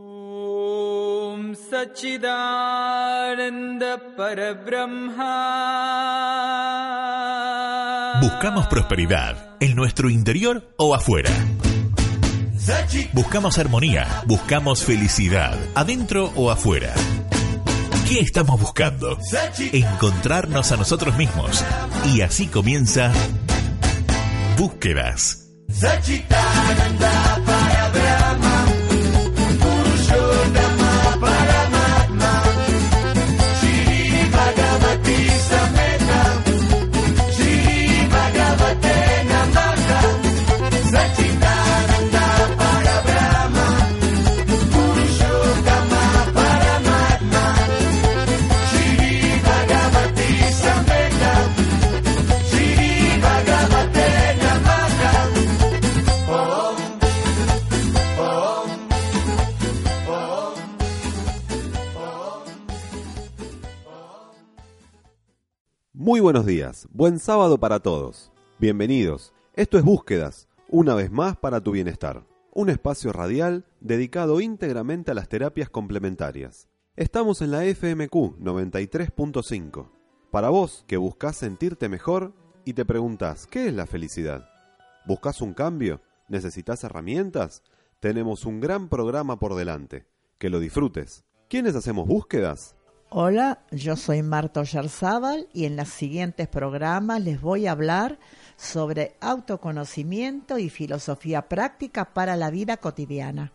ॐ सच्चिदानन्द परब्रह्मा Buscamos prosperidad en nuestro interior o afuera. Buscamos armonía, buscamos felicidad, adentro o afuera. ¿Qué estamos buscando? Encontrarnos a nosotros mismos. Y así comienza Búsquedas. Muy buenos días, buen sábado para todos. Bienvenidos. Esto es Búsquedas, una vez más para tu bienestar. Un espacio radial dedicado íntegramente a las terapias complementarias. Estamos en la FMQ 93.5. Para vos que buscas sentirte mejor y te preguntas, ¿qué es la felicidad? ¿Buscas un cambio? ¿Necesitas herramientas? Tenemos un gran programa por delante. Que lo disfrutes. ¿Quiénes hacemos búsquedas? Hola, yo soy Marta Oyarzábal y en los siguientes programas les voy a hablar sobre autoconocimiento y filosofía práctica para la vida cotidiana.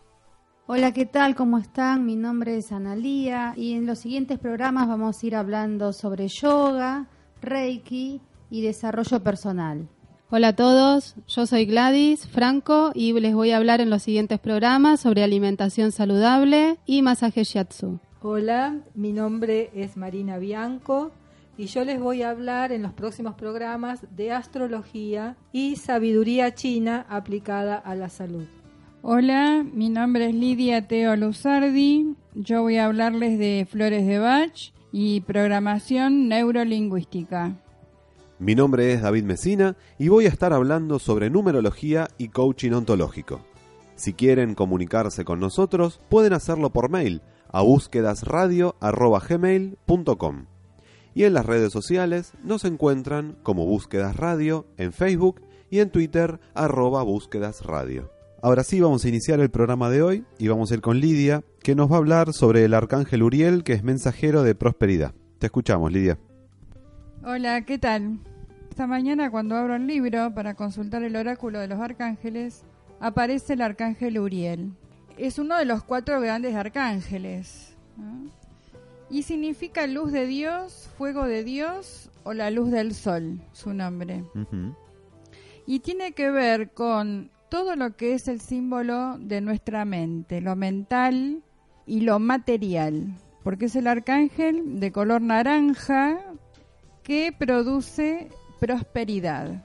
Hola, ¿qué tal? ¿Cómo están? Mi nombre es Analía y en los siguientes programas vamos a ir hablando sobre yoga, reiki y desarrollo personal. Hola a todos, yo soy Gladys Franco y les voy a hablar en los siguientes programas sobre alimentación saludable y masaje shiatsu. Hola, mi nombre es Marina Bianco y yo les voy a hablar en los próximos programas de astrología y sabiduría china aplicada a la salud. Hola, mi nombre es Lidia Teo Luzardi. Yo voy a hablarles de flores de Bach y programación neurolingüística. Mi nombre es David Mesina y voy a estar hablando sobre numerología y coaching ontológico. Si quieren comunicarse con nosotros, pueden hacerlo por mail a búsquedasradio.gmail.com y en las redes sociales nos encuentran como Búsquedas Radio en Facebook y en Twitter arroba Búsquedas Radio. Ahora sí vamos a iniciar el programa de hoy y vamos a ir con Lidia que nos va a hablar sobre el arcángel Uriel que es mensajero de prosperidad. Te escuchamos Lidia. Hola, ¿qué tal? Esta mañana cuando abro el libro para consultar el oráculo de los arcángeles, aparece el arcángel Uriel. Es uno de los cuatro grandes arcángeles. ¿no? Y significa luz de Dios, fuego de Dios o la luz del sol, su nombre. Y tiene que ver con todo lo que es el símbolo de nuestra mente, lo mental y lo material. Porque es el arcángel de color naranja que produce prosperidad.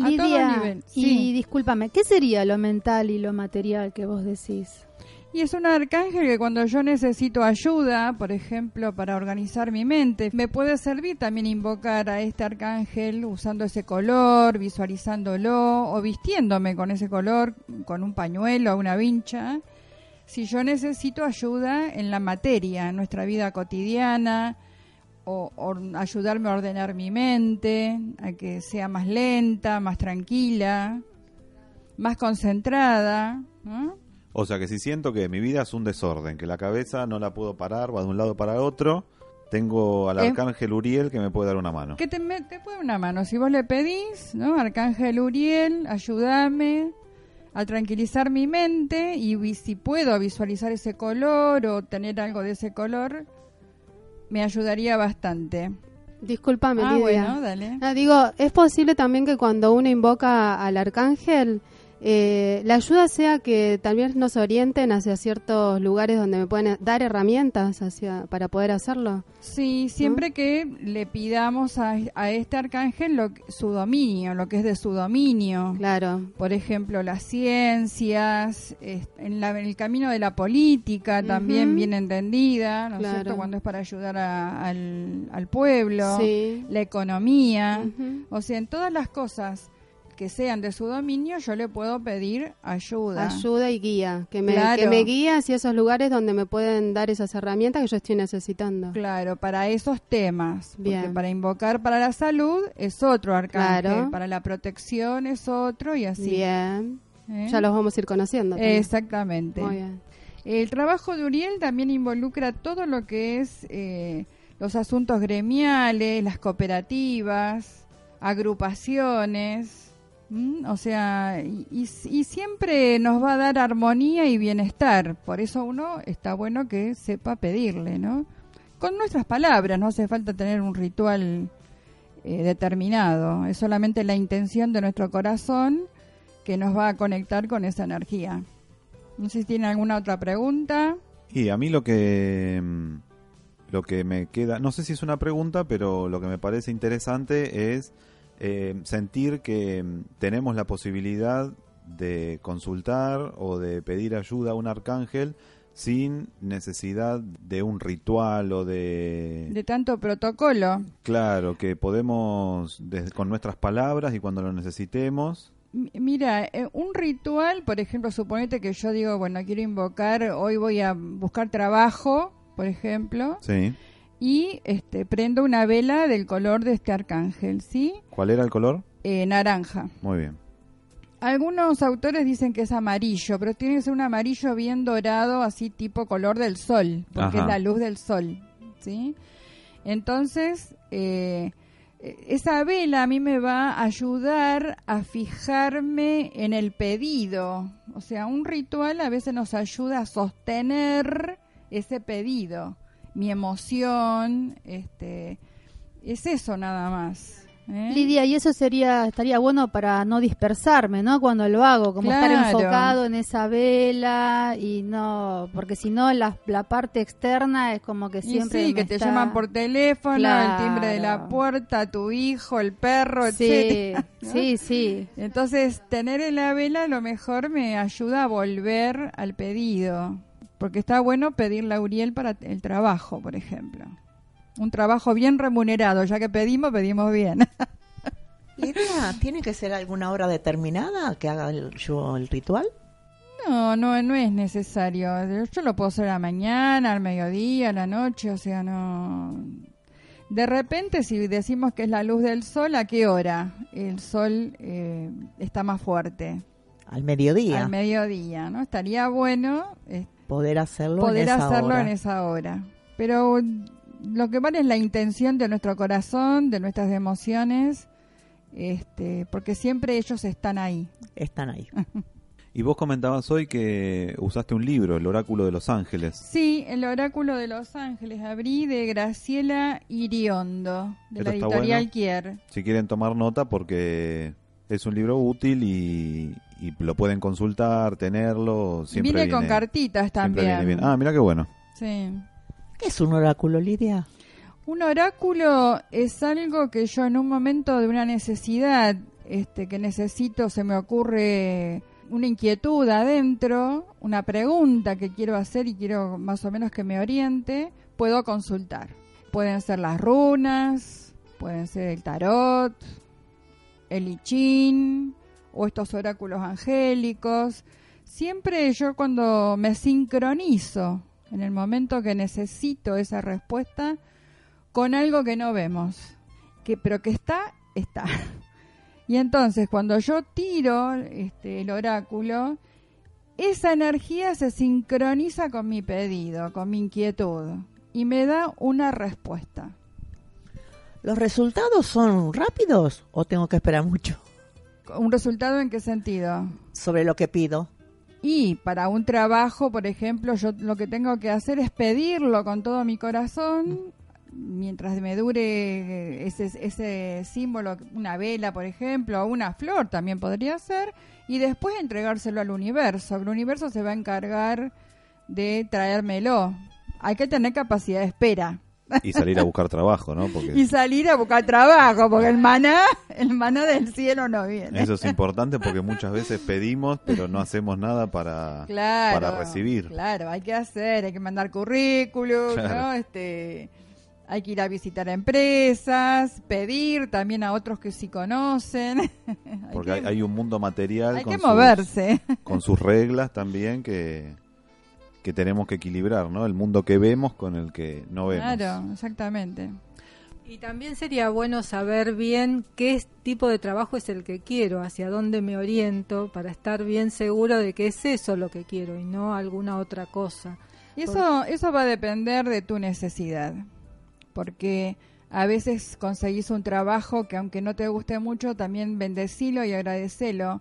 A todo nivel. y Sí. discúlpame, ¿qué sería lo mental y lo material que vos decís? Y es un arcángel que cuando yo necesito ayuda, por ejemplo, para organizar mi mente, me puede servir también invocar a este arcángel usando ese color, visualizándolo o vistiéndome con ese color, con un pañuelo o una vincha. Si yo necesito ayuda en la materia, en nuestra vida cotidiana, o, ayudarme a ordenar mi mente, a que sea más lenta, más tranquila, más concentrada, ¿no? O sea que si siento que mi vida es un desorden, que la cabeza no la puedo parar, va de un lado para otro, tengo al Eh. arcángel Uriel que me puede dar una mano. que te, me- te puede una mano. Si vos le pedís, ¿no? Arcángel Uriel, ayúdame a tranquilizar mi mente y vi- si puedo visualizar ese color o tener algo de ese color, me ayudaría bastante. Discúlpame, ah, Lidia. bueno, dale. Ah, digo, es posible también que cuando uno invoca al arcángel, eh, la ayuda sea que también nos orienten hacia ciertos lugares donde me pueden dar herramientas hacia, para poder hacerlo. Sí, siempre que le pidamos a, a este arcángel lo su dominio, lo que es de su dominio. Claro. Por ejemplo, las ciencias, en, la- en el camino de la política también bien entendida, ¿no es Claro. cierto? Cuando es para ayudar a- al, al pueblo, Sí. la economía, o sea, en todas las cosas que sean de su dominio, yo le puedo pedir ayuda. Ayuda y guía, que me, Claro. que me guíe hacia esos lugares donde me pueden dar esas herramientas que yo estoy necesitando. Claro, para esos temas. Porque Bien. para invocar para la salud es otro arcángel, Claro. para la protección es otro y así. Bien, ¿eh? ya los vamos a ir conociendo. también. Exactamente. Muy bien. El trabajo de Uriel también involucra todo lo que es eh, los asuntos gremiales, las cooperativas, agrupaciones, ¿m? o sea, y, y- y siempre nos va a dar armonía y bienestar. Por eso uno está bueno que sepa pedirle, ¿no? Con nuestras palabras, no hace falta tener un ritual eh, determinado, es solamente la intención de nuestro corazón que nos va a conectar con esa energía. No sé si tiene alguna otra pregunta. Y a mí lo que mm, lo que me queda, no sé si es una pregunta, pero lo que me parece interesante es eh, sentir que mm, tenemos la posibilidad de consultar o de pedir ayuda a un arcángel sin necesidad de un ritual o de, De tanto protocolo. claro que podemos desde- con nuestras palabras y cuando lo necesitemos. Mira, eh, un ritual, por ejemplo, suponete que yo digo, bueno, quiero invocar, hoy voy a buscar trabajo, por ejemplo, sí y este prendo una vela del color de este arcángel, ¿sí? cuál era el color Eh, naranja. muy bien Algunos autores dicen que es amarillo, pero tiene que ser un amarillo bien dorado, así tipo color del sol, porque Ajá. es la luz del sol, ¿sí? Entonces, eh, eh, esa vela a mí me va a ayudar a fijarme en el pedido. O sea, un ritual a veces nos ayuda a sostener ese pedido, mi emoción, este, es eso nada más. ¿eh? Lidia, y eso sería estaría bueno para no dispersarme, ¿no? Cuando lo hago, como estar enfocado en esa vela y no, porque si no la, la parte externa es como que Y siempre sí, me que te está- llaman por teléfono, el timbre de la puerta, tu hijo, el perro, Sí, etcétera, ¿no? sí, sí. Entonces, tener en la vela a lo mejor me ayuda a volver al pedido. Porque está bueno pedirle a Uriel para el trabajo, por ejemplo. Un trabajo bien remunerado, ya que pedimos, pedimos bien. Lidia, ¿tiene que ser alguna hora determinada que haga el, yo el ritual? No, no, no es necesario. Yo lo puedo hacer a la mañana, al mediodía, a la noche, o sea, no. De repente, si decimos que es la luz del sol, ¿a qué hora el sol eh, está más fuerte? Al mediodía. Al mediodía, ¿no? Estaría bueno eh, poder hacerlo poder en esa hacerlo hora. en esa hora. Pero lo que vale es la intención de nuestro corazón, de nuestras emociones, este, porque siempre ellos están ahí. Están ahí. y vos comentabas hoy que usaste un libro el oráculo de los ángeles Sí, el oráculo de Los Ángeles, abrí de Graciela Iriondo, de la Esto editorial bueno. Kier. si quieren tomar nota porque es un libro útil y, y lo pueden consultar, tenerlo. Siempre Viene con cartitas también. bien. Ah, mira qué bueno. Sí. ¿Qué es un oráculo, Lidia? Un oráculo es algo que yo en un momento de una necesidad este, que necesito, se me ocurre una inquietud adentro, una pregunta que quiero hacer y quiero más o menos que me oriente, puedo consultar. Pueden ser las runas, pueden ser el tarot, el I Ching o estos oráculos angélicos. Siempre yo cuando me sincronizo en el momento que necesito esa respuesta con algo que no vemos, que pero que está, está. Y entonces cuando yo tiro este, el oráculo, esa energía se sincroniza con mi pedido, con mi inquietud y me da una respuesta. ¿Los resultados son rápidos o tengo que esperar mucho ¿Un resultado en qué sentido? sobre lo que pido? Y para un trabajo, por ejemplo, yo lo que tengo que hacer es pedirlo con todo mi corazón, mientras me dure ese, ese símbolo, una vela, por ejemplo, o una flor también podría ser, y después entregárselo al universo. El universo se va a encargar de traérmelo. Hay que tener capacidad de espera. Y salir a buscar trabajo, ¿no? Porque Y salir a buscar trabajo, porque el maná, el maná del cielo no viene. eso es importante porque muchas veces pedimos, pero no hacemos nada para, claro, para recibir. Claro, hay que hacer, hay que mandar currículum, Claro. ¿no? Este, Hay que ir a visitar empresas, pedir también a otros que sí conocen. Porque hay, hay, un mundo material. Hay que moverse. con sus reglas también que, que tenemos que equilibrar, ¿no? El mundo que vemos con el que no vemos. Claro, exactamente. Y también sería bueno saber bien qué tipo de trabajo es el que quiero, hacia dónde me oriento, para estar bien seguro de que es eso lo que quiero y no alguna otra cosa. Y eso, eso va a depender de tu necesidad porque a veces conseguís un trabajo que aunque no te guste mucho, también bendecilo y agradecelo,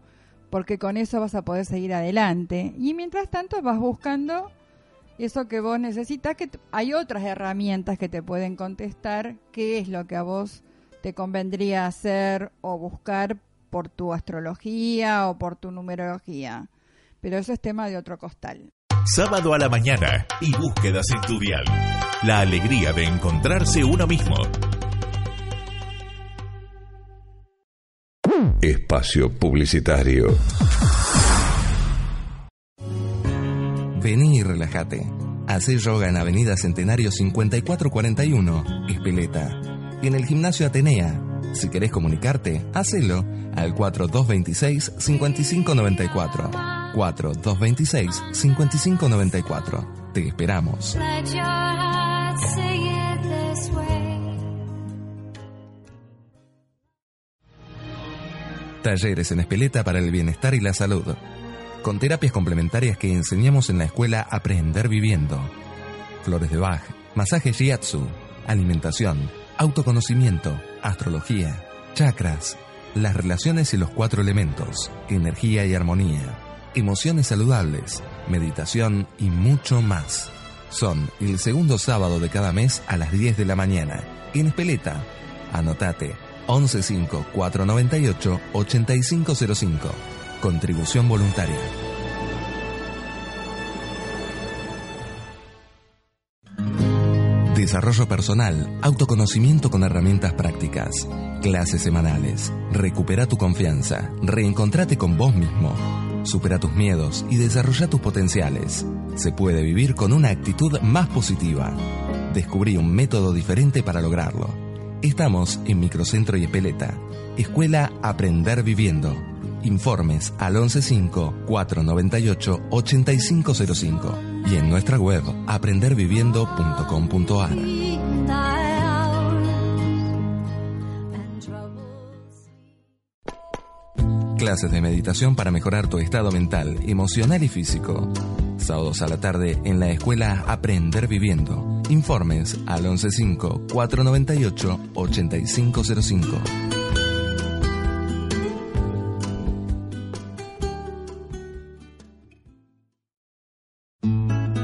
porque con eso vas a poder seguir adelante. Y mientras tanto vas buscando eso que vos necesitas, que hay otras herramientas que te pueden contestar qué es lo que a vos te convendría hacer o buscar por tu astrología o por tu numerología. Pero eso es tema de otro costal. Sábado a la mañana y búsquedas en tu vial la alegría de encontrarse uno mismo. Espacio Publicitario. Vení y relájate. Hacé yoga en Avenida Centenario 5441, Espeleta. Y en el Gimnasio Atenea. Si querés comunicarte, hacelo al 4226-5594. 4226-5594. Te esperamos. Talleres en Espeleta para el bienestar y la salud. Con terapias complementarias que enseñamos en la escuela Aprender Viviendo. Flores de Bach, masaje shiatsu, alimentación, autoconocimiento, astrología, chakras, las relaciones y los cuatro elementos, energía y armonía, emociones saludables, meditación y mucho más. Son el segundo sábado de cada mes a las 10 de la mañana. En Espeleta. Anotate 115-498-8505. Contribución voluntaria. Desarrollo personal, autoconocimiento con herramientas prácticas, clases semanales. Recupera tu confianza, reencontrate con vos mismo supera tus miedos y desarrolla tus potenciales. Se puede vivir con una actitud más positiva. Descubrí un método diferente para lograrlo. Estamos en Microcentro y Espeleta. Escuela Aprender Viviendo. Informes al 115-498-8505 y en nuestra web aprenderviviendo.com.ar. Clases de meditación para mejorar tu estado mental, emocional y físico. Sábados a la tarde en la escuela Aprender Viviendo. Informes al 115-498-8505.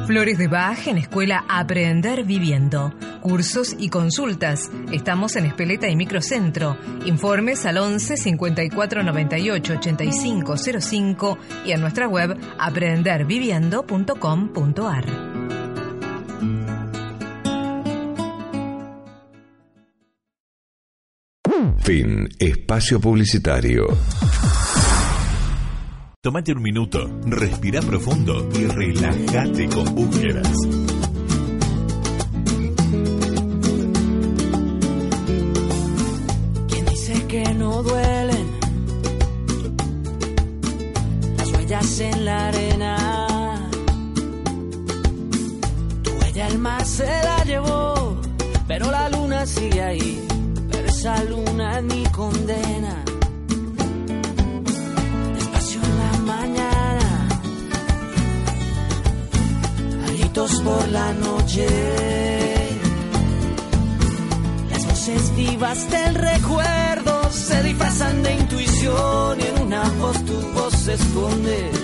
Flores de Bach en Escuela Aprender Viviendo. Cursos y consultas. Estamos en Espeleta y Microcentro. Informes al 11 54 98 85 05 y en nuestra web aprenderviviendo.com.ar. Fin. Espacio Publicitario. Tómate un minuto, respira profundo y relájate con búsquedas. Vivas del recuerdo se disfrazan de intuición y en una voz tu voz se esconde.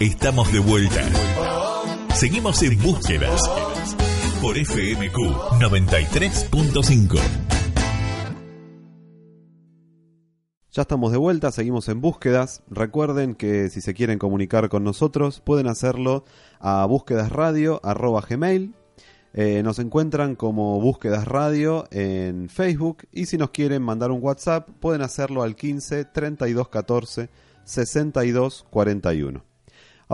Estamos de vuelta. Seguimos en búsquedas por FMQ 93.5. Ya estamos de vuelta, seguimos en búsquedas. Recuerden que si se quieren comunicar con nosotros, pueden hacerlo a búsquedasradio.gmail. Eh, nos encuentran como Búsquedas Radio en Facebook y si nos quieren mandar un WhatsApp, pueden hacerlo al 15 32 14 62 41.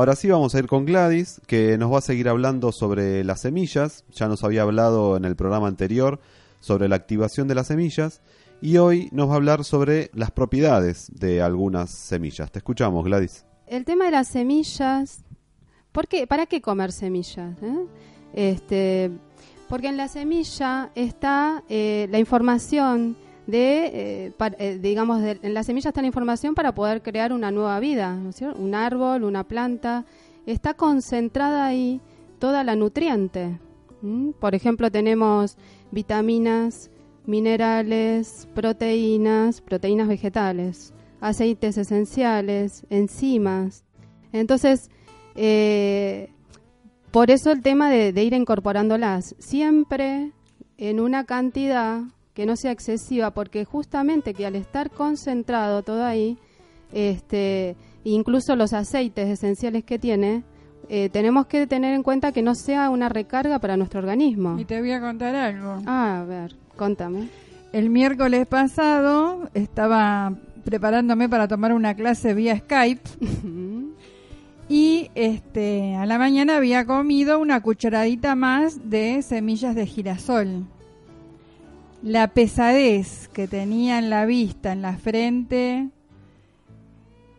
Ahora sí vamos a ir con Gladys, que nos va a seguir hablando sobre las semillas. Ya nos había hablado en el programa anterior sobre la activación de las semillas. Y hoy nos va a hablar sobre las propiedades de algunas semillas. Te escuchamos, Gladys. El tema de las semillas, ¿por qué? ¿para qué comer semillas? eh? Este, porque en la semilla está eh, la información de, eh, eh, digamos, en la semilla está la información para poder crear una nueva vida, ¿no es cierto? Un árbol, una planta, está concentrada ahí toda la nutriente. Por ejemplo, tenemos vitaminas, minerales, proteínas, proteínas vegetales, aceites esenciales, enzimas. Entonces, eh, por eso el tema de ir incorporándolas, siempre en una cantidad que no sea excesiva, porque justamente que al estar concentrado todo ahí, este, incluso los aceites esenciales que tiene, eh, tenemos que tener en cuenta que no sea una recarga para nuestro organismo. Y te voy a contar algo. Ah, a ver, contame. El miércoles pasado estaba preparándome para tomar una clase vía Skype y este a la mañana había comido una cucharadita más de semillas de girasol. La pesadez que tenía en la vista, en la frente,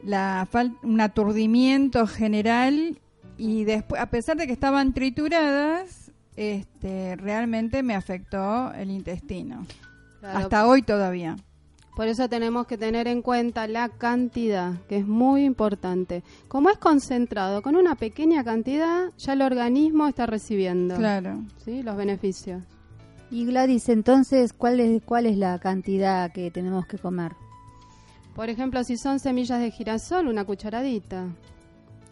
la un aturdimiento general y después a pesar de que estaban trituradas, este realmente me afectó el intestino. Claro. Hasta hoy todavía. Por eso tenemos que tener en cuenta la cantidad, que es muy importante. Como es concentrado, con una pequeña cantidad ya el organismo está recibiendo Claro. ¿sí? los beneficios. Y Gladys, entonces, ¿cuál es, ¿cuál es la cantidad que tenemos que comer? Por ejemplo, si son semillas de girasol, una cucharadita.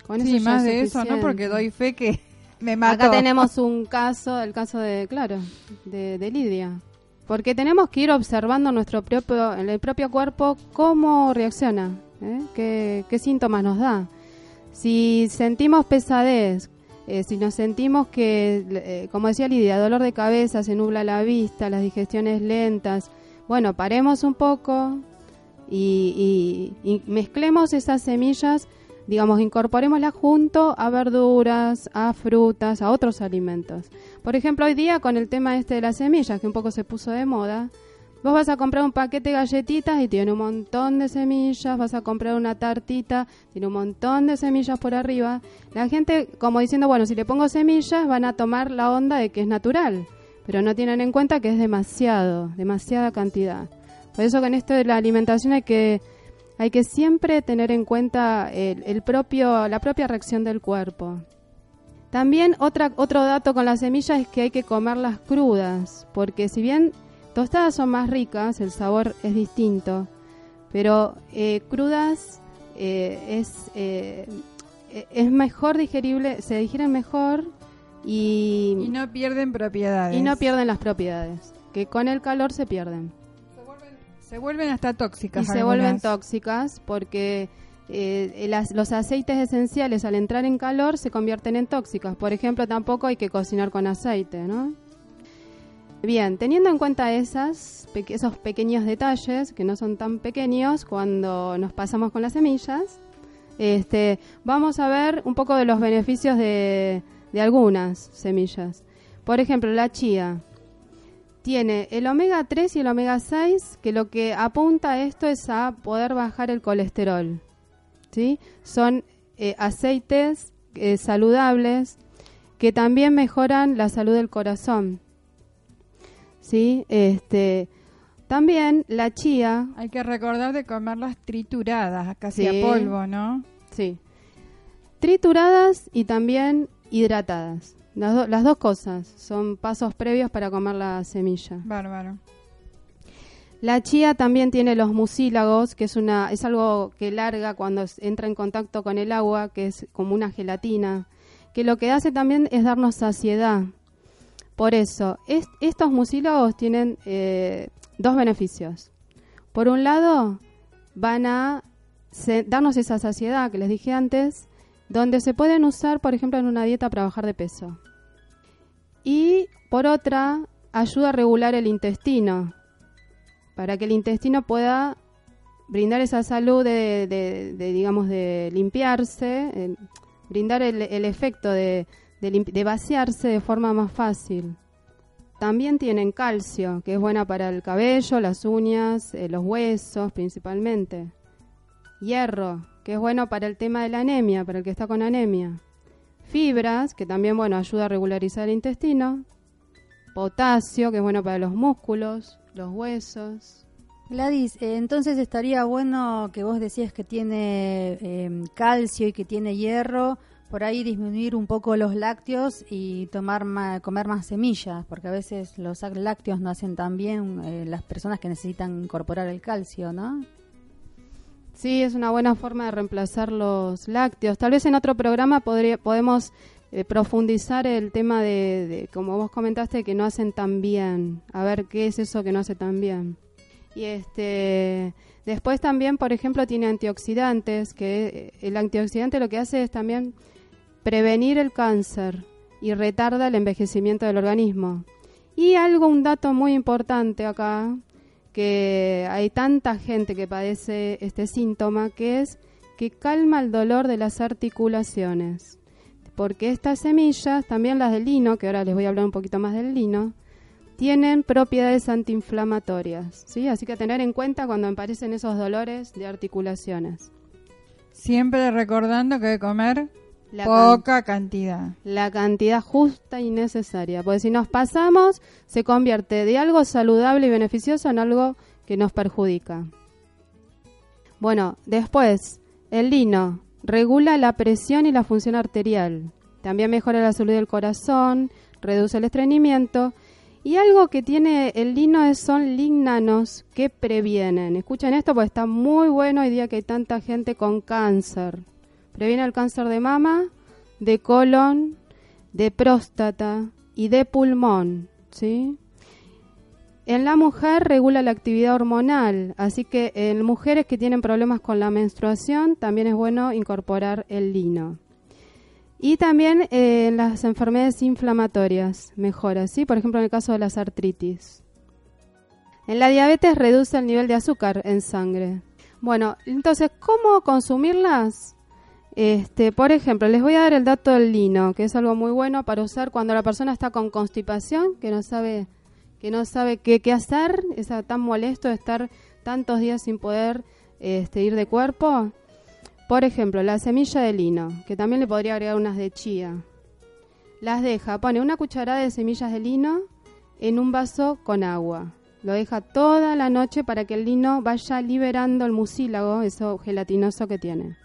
Con Sí, eso más es de eso, ¿no? Porque doy fe que me mató. Acá tenemos un caso, el caso de, claro, de, de Lidia. Porque tenemos que ir observando nuestro propio, en el propio cuerpo cómo reacciona, ¿eh? qué, qué síntomas nos da. Si sentimos pesadez, eh, si nos sentimos que, eh, como decía Lidia, dolor de cabeza, se nubla la vista, las digestiones lentas, bueno, paremos un poco y, y- y mezclemos esas semillas, digamos, incorporémoslas junto a verduras, a frutas, a otros alimentos. Por ejemplo, hoy día con el tema este de las semillas, que un poco se puso de moda, vos vas a comprar un paquete de galletitas y tiene un montón de semillas, vas a comprar una tartita, tiene un montón de semillas por arriba. La gente, como diciendo, bueno, si le pongo semillas, van a tomar la onda de que es natural, pero no tienen en cuenta que es demasiado, demasiada cantidad. Por eso con esto de la alimentación hay que hay que siempre tener en cuenta el, el propio la propia reacción del cuerpo. También otra, otro dato con las semillas es que hay que comerlas crudas, porque si bien tostadas son más ricas, el sabor es distinto, pero eh, crudas eh, es, eh, es mejor digerible, se digieren mejor y, Y no pierden propiedades. y no pierden las propiedades, que con el calor se pierden. Se vuelven hasta tóxicas. y se vuelven tóxicas porque eh, las- los aceites esenciales al entrar en calor se convierten en tóxicas. Por ejemplo, tampoco hay que cocinar con aceite, ¿no? Bien, teniendo en cuenta esas, esos pequeños detalles, que no son tan pequeños cuando nos pasamos con las semillas, este, vamos a ver un poco de los beneficios de, de algunas semillas. Por ejemplo, la chía tiene el omega 3 y el omega 6, que lo que apunta a esto es a poder bajar el colesterol. ¿sí? Son eh, aceites eh, saludables que también mejoran la salud del corazón. ¿Sí? Este, también la chía. Hay que recordar de comerlas trituradas, casi Sí. a polvo, ¿no? Sí. Trituradas y también hidratadas. Las, do- las dos cosas son pasos previos para comer la semilla. Bárbaro. La chía también tiene los mucílagos, que es una es algo que larga cuando entra en contacto con el agua, que es como una gelatina, que lo que hace también es darnos saciedad. Por eso, es- estos mucílagos tienen eh, dos beneficios. Por un lado, van a darnos esa saciedad que les dije antes, donde se pueden usar, por ejemplo, en una dieta para bajar de peso. Y por otra, ayuda a regular el intestino, para que el intestino pueda brindar esa salud de, digamos, de limpiarse, eh, brindar el efecto de, de vaciarse de forma más fácil. También tienen calcio, que es buena para el cabello, las uñas, eh, los huesos principalmente. Hierro, que es bueno para el tema de la anemia, para el que está con anemia. Fibras, que también bueno, ayuda a regularizar el intestino. Potasio, que es bueno para los músculos, los huesos. Gladys, eh, entonces estaría bueno que vos decías que tiene eh, calcio y que tiene hierro, por ahí disminuir un poco los lácteos y tomar ma- comer más semillas, porque a veces los lácteos no hacen tan bien eh, las personas que necesitan incorporar el calcio, ¿no? Sí, es una buena forma de reemplazar los lácteos. Tal vez en otro programa podría, podemos eh, profundizar el tema de, de, como vos comentaste, que no hacen tan bien. A ver qué es eso que no hace tan bien. Y este, después también, por ejemplo, tiene antioxidantes, que eh, el antioxidante lo que hace es también prevenir el cáncer y retarda el envejecimiento del organismo. Y algo, un dato muy importante acá, que hay tanta gente que padece este síntoma, que es que calma el dolor de las articulaciones. Porque estas semillas, también las del lino, que ahora les voy a hablar un poquito más del lino, tienen propiedades antiinflamatorias, ¿sí? Así que a tener en cuenta cuando aparecen esos dolores de articulaciones. Siempre recordando que comer La poca cantidad. La cantidad justa y necesaria, porque si nos pasamos, se convierte de algo saludable y beneficioso en algo que nos perjudica. Bueno, después, el lino regula la presión y la función arterial. También mejora la salud del corazón, reduce el estreñimiento. Y algo que tiene el lino es, son lignanos que previenen. Escuchen esto porque está muy bueno hoy día que hay tanta gente con cáncer. Previene el cáncer de mama, de colon, de próstata y de pulmón, ¿sí? En la mujer regula la actividad hormonal, así que en mujeres que tienen problemas con la menstruación también es bueno incorporar el lino. Y también eh, en las enfermedades inflamatorias mejora, ¿sí? Por ejemplo, en el caso de las artritis. En la diabetes reduce el nivel de azúcar en sangre. Bueno, entonces, ¿cómo consumirlas? Este, por ejemplo, les voy a dar el dato del lino, que es algo muy bueno para usar cuando la persona está con constipación, que no sabe, que no sabe qué, qué hacer, es tan molesto estar tantos días sin poder este, ir de cuerpo. Por ejemplo, la semilla de lino, que también le podría agregar unas de chía. Las deja, pone una cucharada de semillas de lino en un vaso con agua. Lo deja toda la noche para que el lino vaya liberando el mucílago, eso gelatinoso que tiene.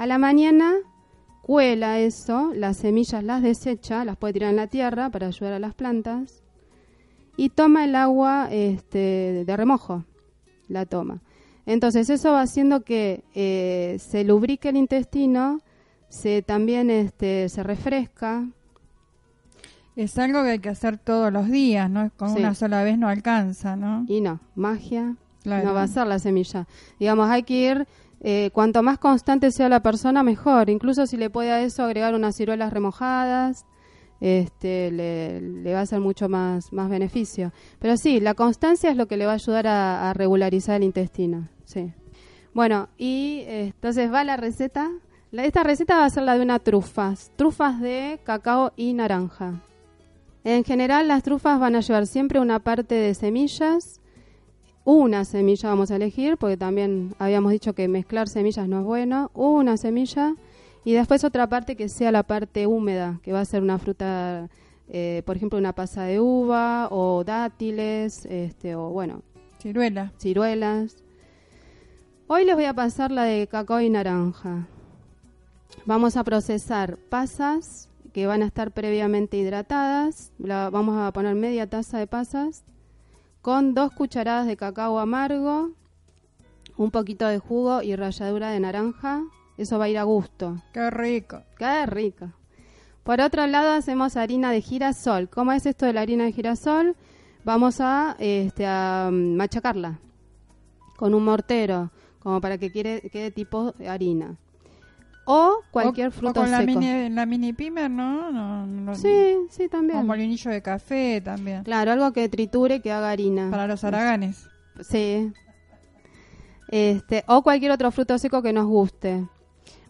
A la mañana cuela eso, las semillas las desecha, las puede tirar en la tierra para ayudar a las plantas y toma el agua este, de remojo, la toma. Entonces eso va haciendo que eh, se lubrique el intestino, se también este, se refresca Es algo que hay que hacer todos los días, ¿no? Con Sí. una sola vez no alcanza, ¿no? Y no, magia Claro. no va a ser la semilla. Digamos, hay que ir, eh, cuanto más constante sea la persona, mejor. Incluso si le puede a eso agregar unas ciruelas remojadas, este, le, va a hacer mucho más, más beneficio. Pero sí, la constancia es lo que le va a ayudar a, regularizar el intestino. Sí. Bueno, y eh, entonces va la receta. La- esta receta va a ser la de unas trufas, trufas de cacao y naranja. En general, las trufas van a llevar siempre una parte de semillas. Una semilla vamos a elegir, porque también habíamos dicho que mezclar semillas no es bueno. Una semilla y después otra parte que sea la parte húmeda, que va a ser una fruta, eh, por ejemplo, una pasa de uva o dátiles, este, o bueno, Ciruela. ciruelas. Hoy les voy a pasar la de cacao y naranja. Vamos a procesar pasas que van a estar previamente hidratadas. La- vamos a poner media taza de pasas con dos cucharadas de cacao amargo, un poquito de jugo y ralladura de naranja. Eso va a ir a gusto. Qué rico. Qué rico. Por otro lado hacemos harina de girasol. ¿Cómo es esto de la harina de girasol? Vamos a, este, a mm, machacarla con un mortero, como para que quede, quede tipo harina. O cualquier O- fruto o con la mini, la mini pimer, ¿no? no, no- Sí, sí, también. O molinillo de café también. Claro, algo que triture, que haga harina. Para los haraganes. Sí. Este, o cualquier otro fruto seco que nos guste.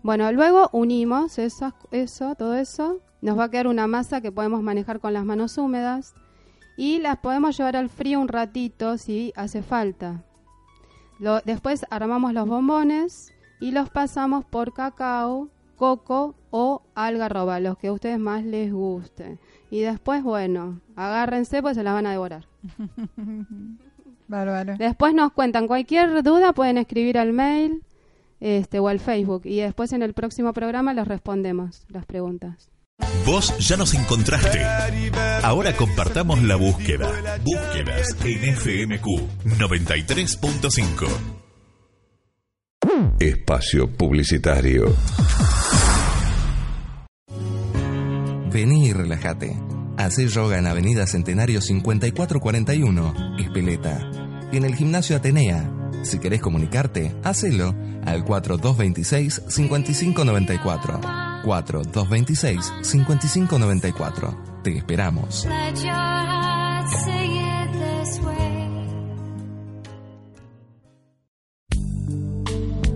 Bueno, luego unimos esas- eso, todo eso. Nos va a quedar una masa que podemos manejar con las manos húmedas. Y las podemos llevar al frío un ratito si hace falta. Lo- después armamos los bombones y los pasamos por cacao, coco o algarroba, los que a ustedes más les guste. Y después, bueno, agárrense pues se las van a devorar. Bárbaro. Después nos cuentan cualquier duda, pueden escribir al mail este, o al Facebook y después en el próximo programa les respondemos las preguntas. Vos ya nos encontraste. Ahora compartamos la búsqueda. Búsquedas en FMQ 93.5. Espacio Publicitario. Vení y relájate. Hacé yoga en Avenida Centenario 5441, Espeleta. Y en el Gimnasio Atenea. Si querés comunicarte, hacelo al 4226-5594. 4226-5594. Te esperamos.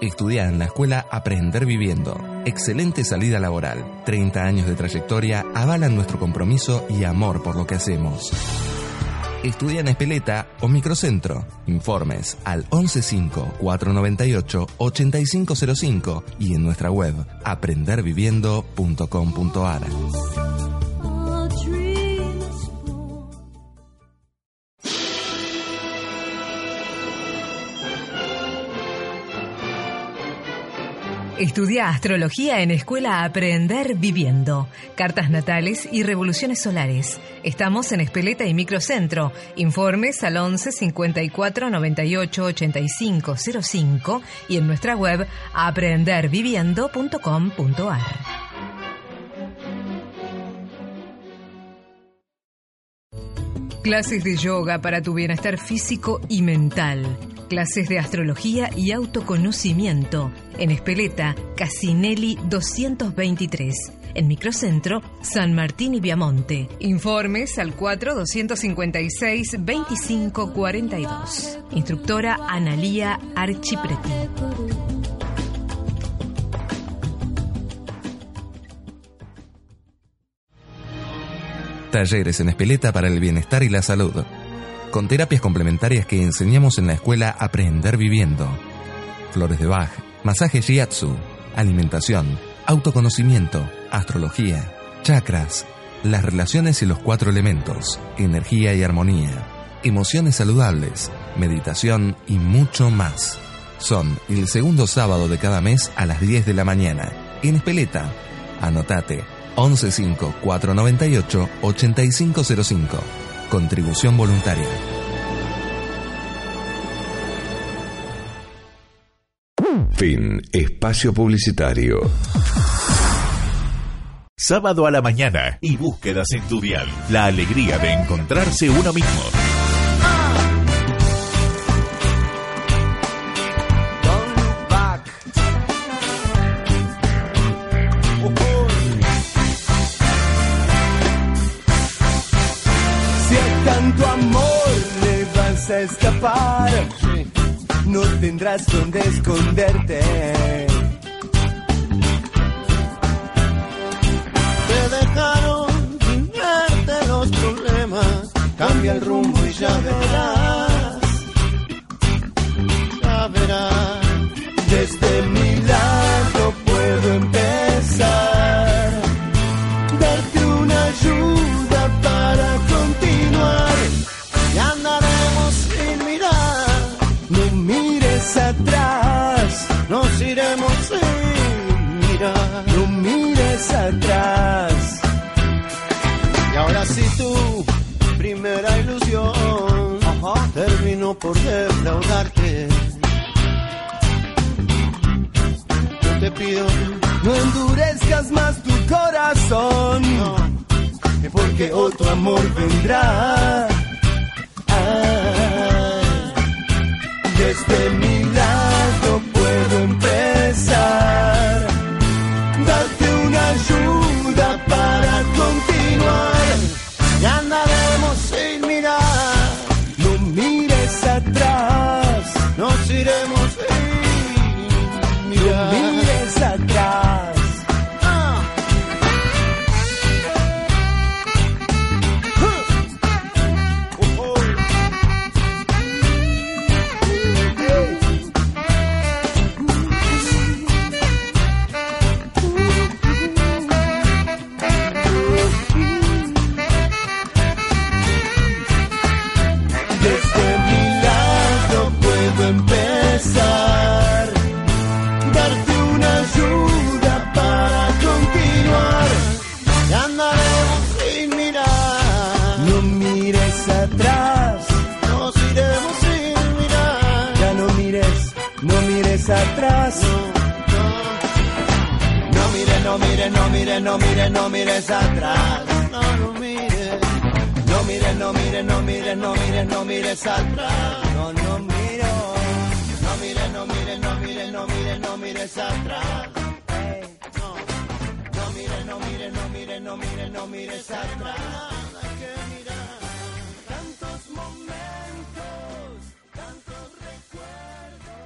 Estudia en la escuela Aprender Viviendo. Excelente salida laboral. 30 años de trayectoria avalan nuestro compromiso y amor por lo que hacemos. Estudia en Espeleta o Microcentro. Informes al 115-498-8505 y en nuestra web aprenderviviendo.com.ar. Estudia astrología en Escuela Aprender Viviendo. Cartas natales y revoluciones solares. Estamos en Espeleta y Microcentro. Informes al 11 54 98 85 05 y en nuestra web aprenderviviendo.com.ar. Clases de yoga para tu bienestar físico y mental. Clases de astrología y autoconocimiento. En Espeleta, Casinelli 223. En Microcentro, San Martín y Viamonte. Informes al 4256-2542. Instructora Analía Archipreti. Talleres en Espeleta para el bienestar y la salud. Con terapias complementarias que enseñamos en la escuela Aprender Viviendo. Flores de Bach, masaje shiatsu, alimentación, autoconocimiento, astrología, chakras, las relaciones y los cuatro elementos, energía y armonía, emociones saludables, meditación y mucho más. Son el segundo sábado de cada mes a las 10 de la mañana. En Espeleta. Anotate 115-498-8505. Contribución voluntaria. Fin. Espacio publicitario. Sábado a la mañana y búsquedas en tu dial. La alegría de encontrarse uno mismo. A escapar, no tendrás donde esconderte. Te dejaron verte los problemas, cambia el rumbo y ya verás, atrás. Y ahora sí tu primera ilusión terminó por defraudarte. Yo te pido, no endurezcas más tu corazón, porque otro amor vendrá. Ay, desde mi ayuda para continuar No, no miro. No mires, no mires, no mires, no mires, no mires atrás. No. No no mires, no no no mires atrás. Que mirar tantos momentos, tantos recuerdos.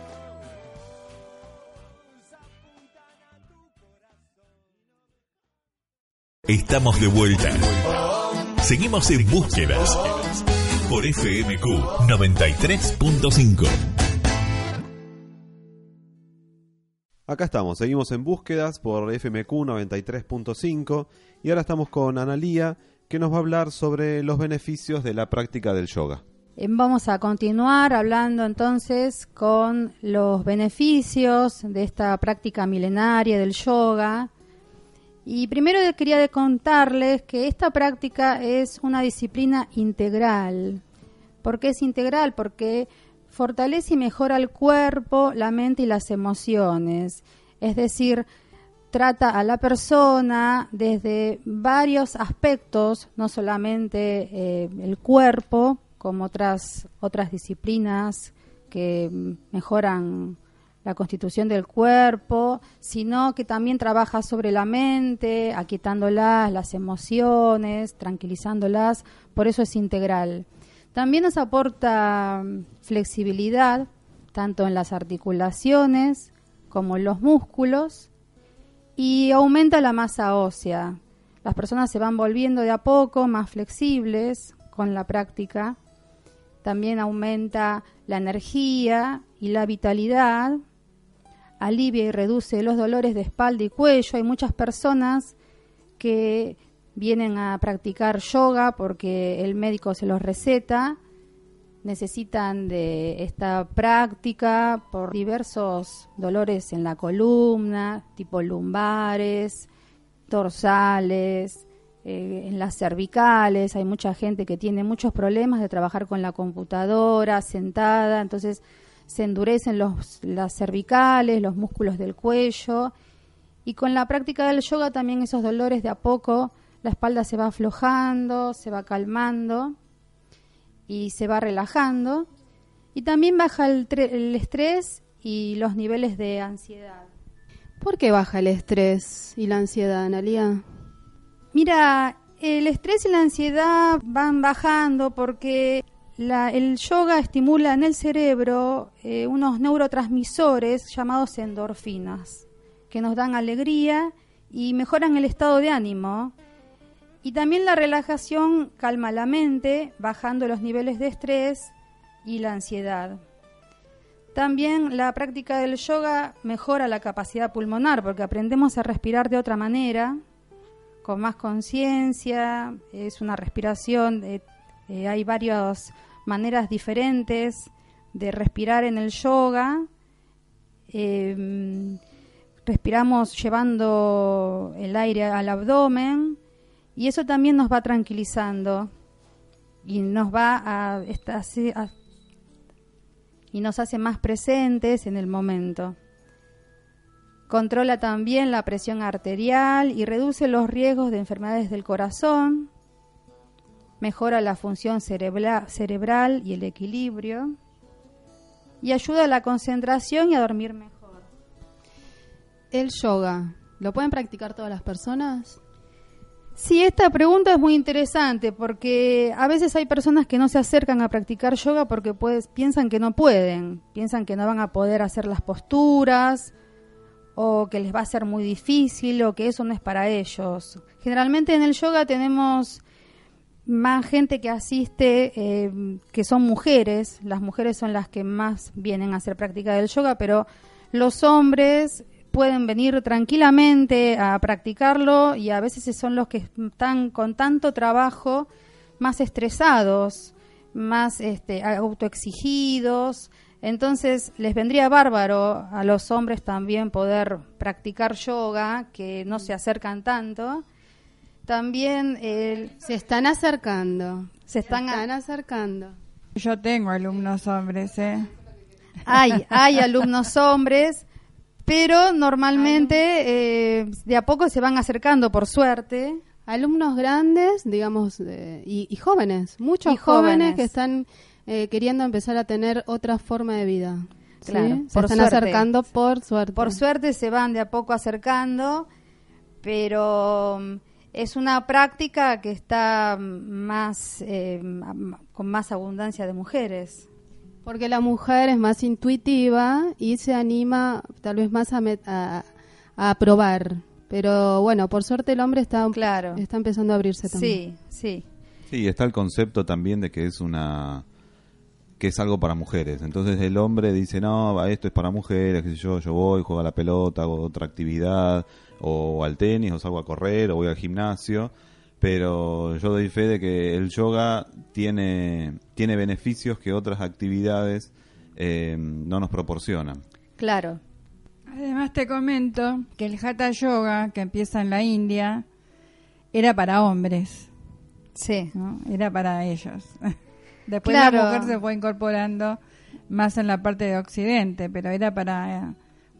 Estamos de vuelta. Seguimos en búsquedas por FMQ 93.5. Acá estamos, seguimos en búsquedas por FMQ 93.5 y ahora estamos con Analía que nos va a hablar sobre los beneficios de la práctica del yoga. Eh, Vamos a continuar hablando entonces con los beneficios de esta práctica milenaria del yoga. Y primero quería contarles que esta práctica es una disciplina integral. ¿Por qué es integral? Porque fortalece y mejora el cuerpo, la mente y las emociones. Es decir, trata a la persona desde varios aspectos, no solamente eh, el cuerpo, como otras, otras disciplinas que mejoran la constitución del cuerpo, sino que también trabaja sobre la mente, aquietándolas, las emociones, tranquilizándolas, por eso es integral. También nos aporta mm, flexibilidad, tanto en las articulaciones como en los músculos, y aumenta la masa ósea. Las personas se van volviendo de a poco más flexibles con la práctica. También aumenta la energía y la vitalidad. Alivia y reduce los dolores de espalda y cuello. Hay muchas personas que vienen a practicar yoga porque el médico se los receta, necesitan de esta práctica por diversos dolores en la columna, tipo lumbares, dorsales, eh, en las cervicales. Hay mucha gente que tiene muchos problemas de trabajar con la computadora, sentada, entonces se endurecen los, las cervicales, los músculos del cuello. Y con la práctica del yoga también esos dolores de a poco, la espalda se va aflojando, se va calmando y se va relajando. Y también baja el, el estrés y los niveles de ansiedad. ¿Por qué baja el estrés y la ansiedad, Analia? Mira, el estrés y la ansiedad van bajando porque el yoga estimula en el cerebro eh, unos neurotransmisores llamados endorfinas, que nos dan alegría y mejoran el estado de ánimo. Y también la relajación calma la mente, bajando los niveles de estrés y la ansiedad. También la práctica del yoga mejora la capacidad pulmonar porque aprendemos a respirar de otra manera, con más conciencia, es una respiración, eh, eh, hay varias maneras diferentes de respirar en el yoga. Eh, respiramos llevando el aire al abdomen y eso también nos va tranquilizando y nos va a y nos hace más presentes en el momento. Controla también la presión arterial y reduce los riesgos de enfermedades del corazón. Mejora la función cerebral y el equilibrio. Y ayuda a la concentración y a dormir mejor. El yoga, ¿lo pueden practicar todas las personas? Sí, esta pregunta es muy interesante porque a veces hay personas que no se acercan a practicar yoga porque pues, piensan que no pueden, piensan que no van a poder hacer las posturas o que les va a ser muy difícil o que eso no es para ellos. Generalmente en el yoga tenemos más gente que asiste eh, que son mujeres, las mujeres son las que más vienen a hacer práctica del yoga, pero los hombres pueden venir tranquilamente a practicarlo y a veces son los que están con tanto trabajo más estresados, más este, autoexigidos. Entonces les vendría bárbaro a los hombres también poder practicar yoga, que no se acercan tanto. También se están acercando. Se están, acercando. Yo tengo alumnos hombres, ¿eh? Hay, hay alumnos hombres pero normalmente eh, de a poco se van acercando, por suerte. Alumnos grandes, digamos, y, jóvenes, muchos jóvenes. que están eh, queriendo empezar a tener otra forma de vida. Claro, se están acercando por suerte. Por suerte se van de a poco acercando, pero mm, es una práctica que está más eh, con más abundancia de mujeres. Porque la mujer es más intuitiva y se anima tal vez más a, a, probar. Pero bueno, por suerte el hombre está, claro. está empezando a abrirse también. Sí, sí. Sí, está el concepto también de que es una que es algo para mujeres. Entonces el hombre dice, no, esto es para mujeres, qué sé yo, yo voy, juego a la pelota, hago otra actividad, o al tenis, o salgo a correr, o voy al gimnasio pero yo doy fe de que el yoga tiene, tiene beneficios que otras actividades eh, no nos proporcionan. Claro. Además te comento que el Hatha Yoga, que empieza en la India, era para hombres. Sí. Era para ellos. Después la mujer se fue incorporando más en la parte de Occidente, pero era para eh,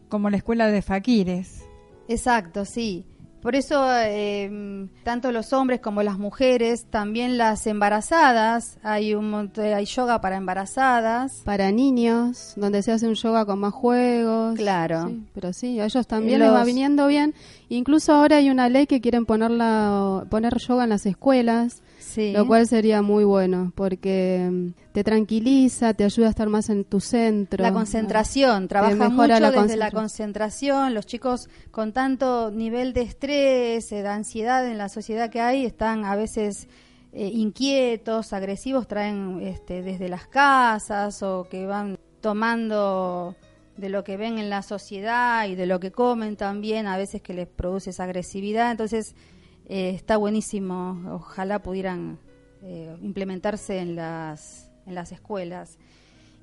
como la escuela de faquires. Exacto, sí. Por eso, eh, tanto los hombres como las mujeres, también las embarazadas, hay un hay yoga para embarazadas. Para niños, donde se hace un yoga con más juegos. Claro. pero sí, a ellos también les va viniendo bien. Incluso ahora hay una ley que quieren ponerla, poner yoga en las escuelas. Lo cual sería muy bueno porque mm, te tranquiliza, te ayuda a estar más en tu centro. La concentración, trabaja mucho la desde la concentración. Los chicos con tanto nivel de estrés, de ansiedad en la sociedad que hay, están a veces eh, inquietos, agresivos, traen este, desde las casas o que van tomando de lo que ven en la sociedad y de lo que comen también, a veces que les produce esa agresividad. Entonces, eh, está buenísimo. Ojalá pudieran eh, implementarse en las, en las escuelas.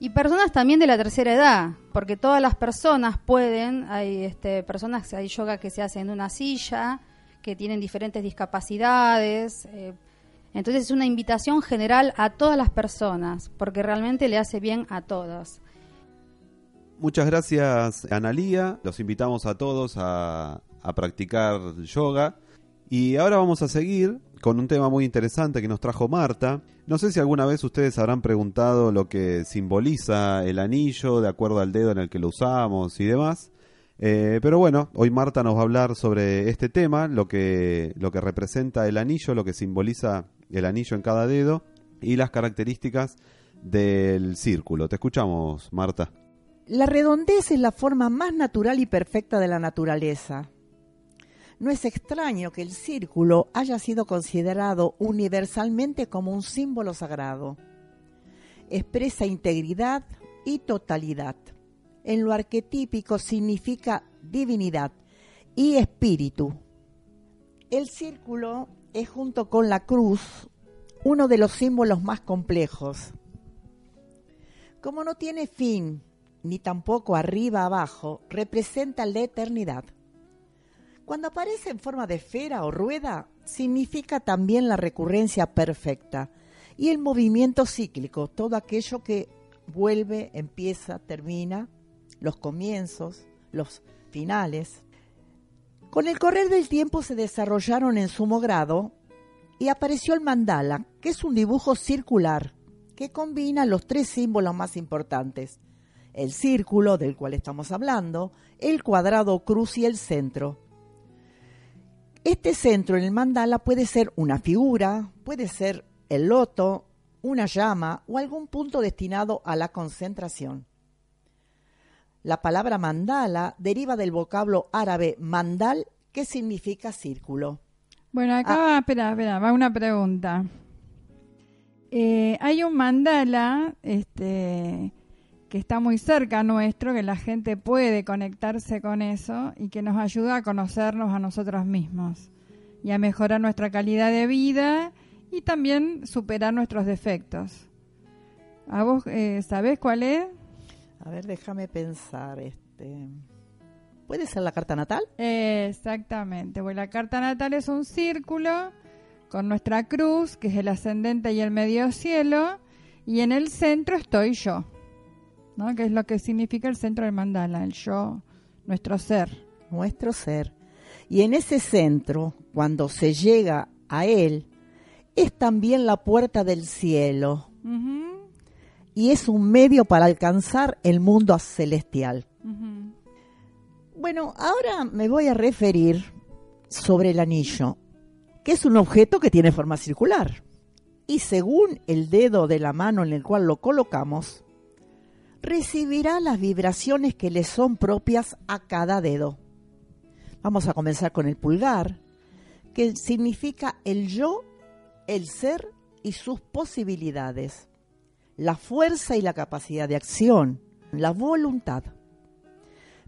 Y personas también de la tercera edad, porque todas las personas pueden, hay este, personas, hay yoga que se hace en una silla, que tienen diferentes discapacidades. eh, entonces es una invitación general a todas las personas, porque realmente le hace bien a todas. Muchas gracias, Analía. Los invitamos a todos a, a practicar yoga. Y ahora vamos a seguir con un tema muy interesante que nos trajo Marta. No sé si alguna vez ustedes habrán preguntado lo que simboliza el anillo de acuerdo al dedo en el que lo usamos y demás. Eh, pero bueno, hoy Marta nos va a hablar sobre este tema, lo que, lo que representa el anillo, lo que simboliza el anillo en cada dedo y las características del círculo. Te escuchamos, Marta. La redondez es la forma más natural y perfecta de la naturaleza. No es extraño que el círculo haya sido considerado universalmente como un símbolo sagrado. Expresa integridad y totalidad. En lo arquetípico significa divinidad y espíritu. El círculo es junto con la cruz uno de los símbolos más complejos. Como no tiene fin ni tampoco arriba abajo, representa la eternidad. Cuando aparece en forma de esfera o rueda, significa también la recurrencia perfecta y el movimiento cíclico, todo aquello que vuelve, empieza, termina, los comienzos, los finales. Con el correr del tiempo se desarrollaron en sumo grado y apareció el mandala, que es un dibujo circular que combina los tres símbolos más importantes, el círculo del cual estamos hablando, el cuadrado cruz y el centro. Este centro en el mandala puede ser una figura, puede ser el loto, una llama o algún punto destinado a la concentración. La palabra mandala deriva del vocablo árabe mandal, que significa círculo. Bueno, acá va, espera, espera, va una pregunta. Eh, hay un mandala este, que está muy cerca nuestro, que la gente puede conectarse con eso y que nos ayuda a conocernos a nosotros mismos y a mejorar nuestra calidad de vida y también superar nuestros defectos. ¿A vos eh, sabés cuál es? A ver, déjame pensar. Este, ¿Puede ser la carta natal? Exactamente. Bueno, la carta natal es un círculo con nuestra cruz, que es el ascendente y el medio cielo, y en el centro estoy yo, ¿no? Que es lo que significa el centro del mandala, el yo, nuestro ser. Nuestro ser. Y en ese centro, cuando se llega a él, es también la puerta del cielo. Y es un medio para alcanzar el mundo celestial. Bueno, ahora me voy a referir sobre el anillo, que es un objeto que tiene forma circular. Y según el dedo de la mano en el cual lo colocamos, recibirá las vibraciones que le son propias a cada dedo. Vamos a comenzar con el pulgar, que significa el yo, el ser y sus posibilidades, la fuerza y la capacidad de acción, la voluntad.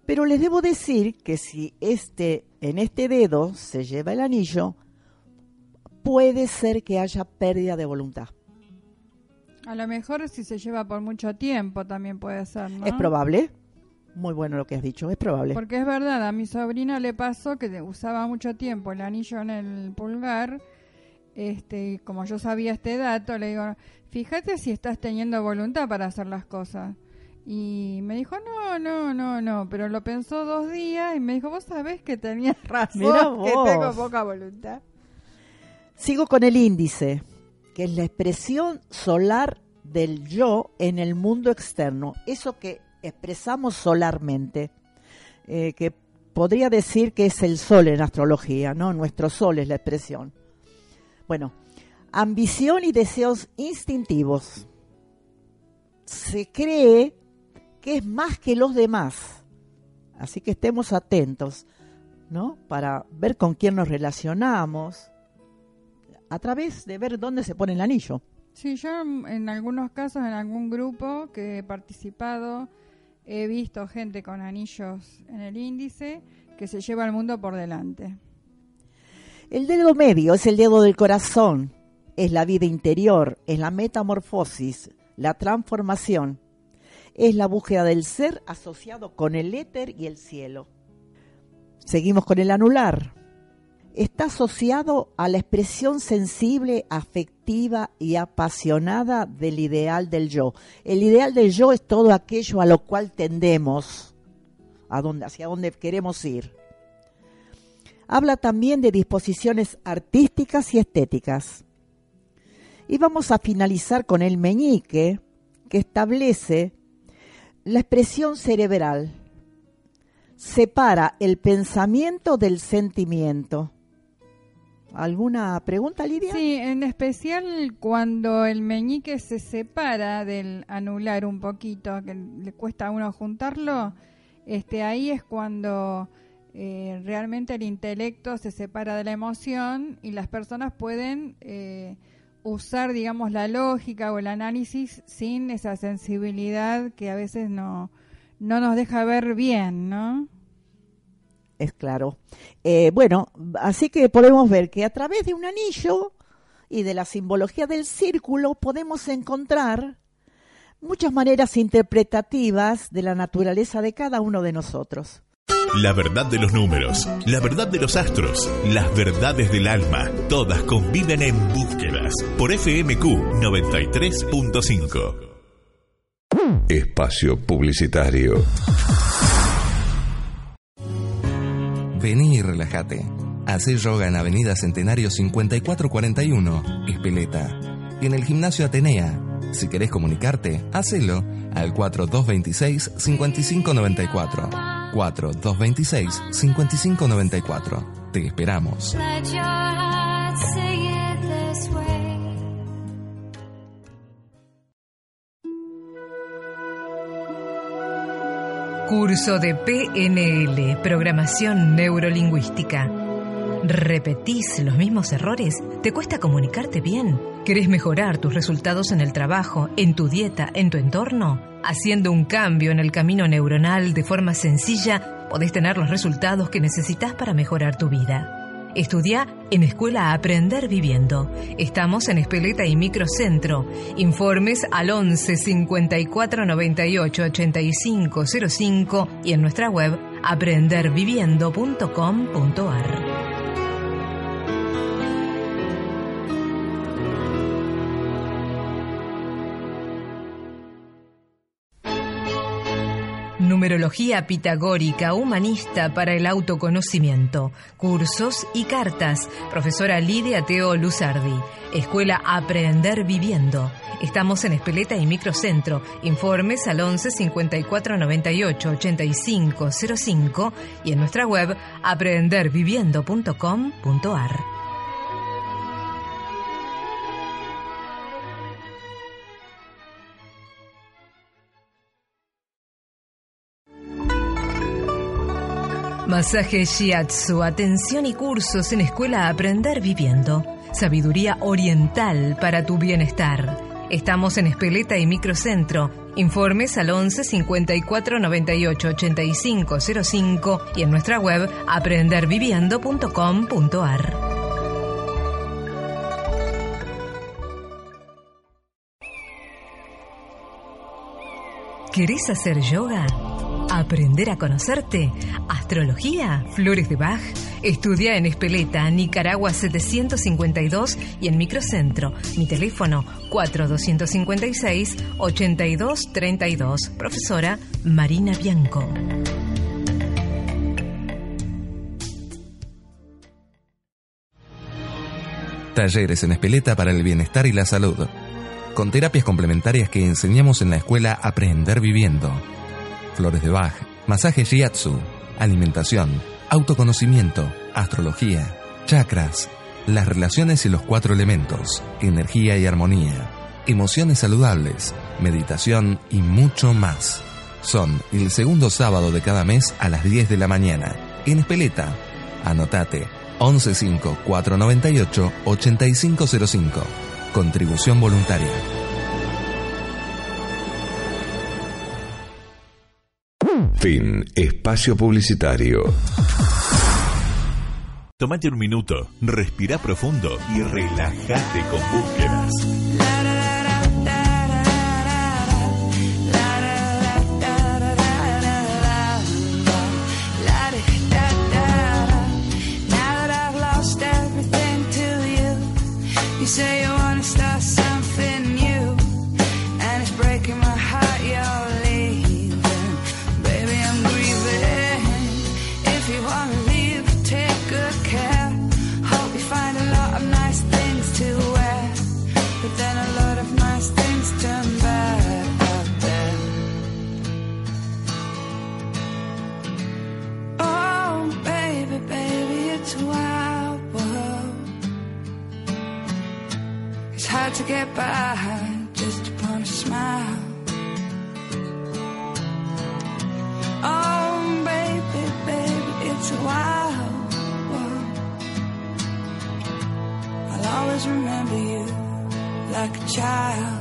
Pero les debo decir que si este en este dedo se lleva el anillo, puede ser que haya pérdida de voluntad. A lo mejor si se lleva por mucho tiempo también puede ser, ¿no? ¿Es probable? Muy bueno lo que has dicho, es probable. Porque es verdad, a mi sobrina le pasó que usaba mucho tiempo el anillo en el pulgar. Este, y como yo sabía este dato, le digo, fíjate si estás teniendo voluntad para hacer las cosas. Y me dijo, no, no, no, no, pero lo pensó dos días y me dijo, vos sabés que tenías razón, que tengo poca voluntad. Sigo con el índice, que es la expresión solar del yo en el mundo externo, eso que expresamos solarmente, eh, que podría decir que es el sol en astrología, ¿no? Nuestro sol es la expresión. Bueno, ambición y deseos instintivos. Se cree que es más que los demás, así que estemos atentos, ¿no? Para ver con quién nos relacionamos, a través de ver dónde se pone el anillo. Sí, yo en algunos casos, en algún grupo que he participado, he visto gente con anillos en el índice que se lleva el mundo por delante. El dedo medio es el dedo del corazón, es la vida interior, es la metamorfosis, la transformación, es la búsqueda del ser asociado con el éter y el cielo. Seguimos con el anular. Está asociado a la expresión sensible, afectiva y apasionada del ideal del yo. El ideal del yo es todo aquello a lo cual tendemos, hacia donde queremos ir. Habla también de disposiciones artísticas y estéticas. Y vamos a finalizar con el meñique, que establece la expresión cerebral. Separa el pensamiento del sentimiento. ¿Alguna pregunta, Lidia? Sí, en especial cuando el meñique se separa del anular un poquito, que le cuesta a uno juntarlo, este, ahí es cuando eh, realmente el intelecto se separa de la emoción y las personas pueden eh, usar, digamos, la lógica o el análisis sin esa sensibilidad que a veces no, no nos deja ver bien, ¿no? Es claro. Eh, bueno, así que podemos ver que a través de un anillo y de la simbología del círculo podemos encontrar muchas maneras interpretativas de la naturaleza de cada uno de nosotros. La verdad de los números, la verdad de los astros, las verdades del alma, todas conviven en búsquedas por FMQ 93.5. Espacio Publicitario. Vení y relájate. Hacé yoga en Avenida Centenario 5441, Espeleta. Y en el Gimnasio Atenea. Si querés comunicarte, hacelo al 4226-5594. 4226-5594. Te esperamos. Curso de PNL, Programación Neurolingüística. ¿Repetís los mismos errores? ¿Te cuesta comunicarte bien? ¿Querés mejorar tus resultados en el trabajo, en tu dieta, en tu entorno? Haciendo un cambio en el camino neuronal de forma sencilla, podés tener los resultados que necesitas para mejorar tu vida. Estudia en Escuela Aprender Viviendo. Estamos en Espeleta y Microcentro. Informes al 11 54 98 85 05 y en nuestra web aprenderviviendo.com.ar. Numerología pitagórica humanista para el autoconocimiento. Cursos y cartas. Profesora Lidia Teo Luzardi. Escuela Aprender Viviendo. Estamos en Espeleta y Microcentro. Informes al 11 54 98 85 05 y en nuestra web aprenderviviendo.com.ar. Masaje Shiatsu, atención y cursos en Escuela Aprender Viviendo. Sabiduría oriental para tu bienestar. Estamos en Espeleta y Microcentro. Informes al 11 54 98 85 05 y en nuestra web aprenderviviendo.com.ar. ¿Querés hacer yoga? ¿Aprender a conocerte? ¿Astrología? ¿Flores de Bach? Estudia en Espeleta, Nicaragua 752 y en Microcentro. Mi teléfono 4256-8232. Profesora Marina Bianco. Talleres en Espeleta para el bienestar y la salud. Con terapias complementarias que enseñamos en la escuela Aprender Viviendo. Flores de Bach, masaje shiatsu, alimentación, autoconocimiento, astrología, chakras, las relaciones y los cuatro elementos, energía y armonía, emociones saludables, meditación y mucho más. Son el segundo sábado de cada mes a las 10 de la mañana. En Espeleta. Anotate 115 498 8505. Contribución voluntaria. Fin. Espacio Publicitario. Tómate un minuto, respira profundo y relájate con búsquedas. To get by just upon a smile. Oh, baby, baby, it's a wild world. I'll always remember you like a child,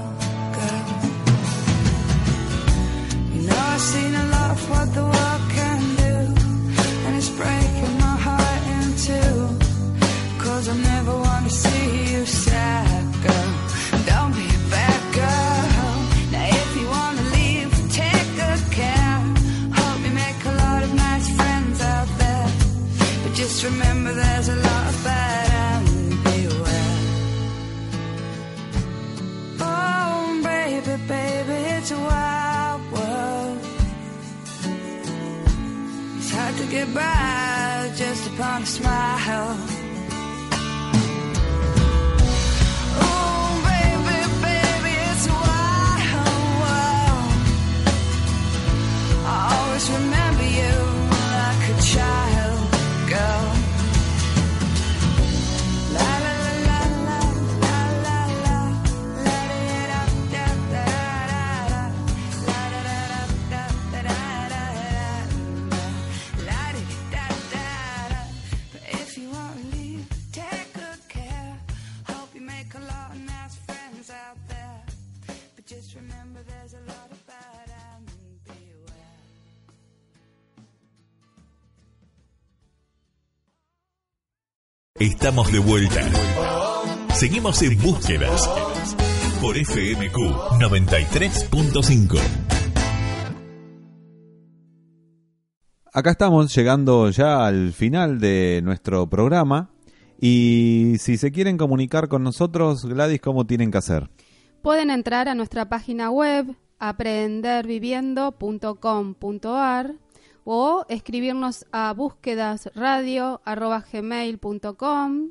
goodbye just upon a smile. Estamos de vuelta. Seguimos en búsquedas por FMQ 93.5. Acá estamos llegando ya al final de nuestro programa y si se quieren comunicar con nosotros, Gladys, ¿cómo tienen que hacer? Pueden entrar a nuestra página web aprenderviviendo.com.ar o escribirnos a búsquedasradio.gmail.com.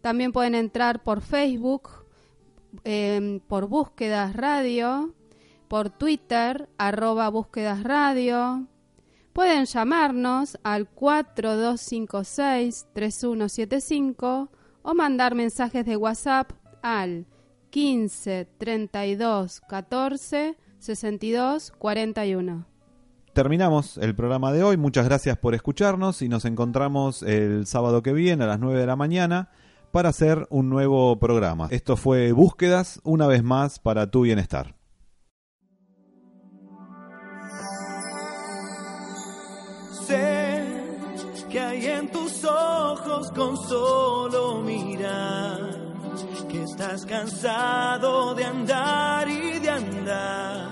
También pueden entrar por Facebook, eh, por Búsquedas Radio, por Twitter, arroba Búsquedas Radio. Pueden llamarnos al 4256-3175 o mandar mensajes de WhatsApp al 15 32 14 62 41. Terminamos el programa de hoy. Muchas gracias por escucharnos y nos encontramos el sábado que viene a las 9 de la mañana para hacer un nuevo programa. Esto fue Búsquedas, una vez más, para tu bienestar. Sé que hay en tus ojos con solo mirar que estás cansado de andar y de andar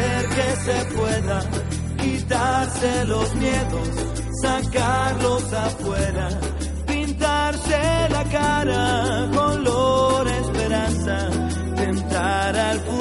que se pueda, quitarse los miedos, sacarlos afuera, pintarse la cara, color esperanza, tentar al futuro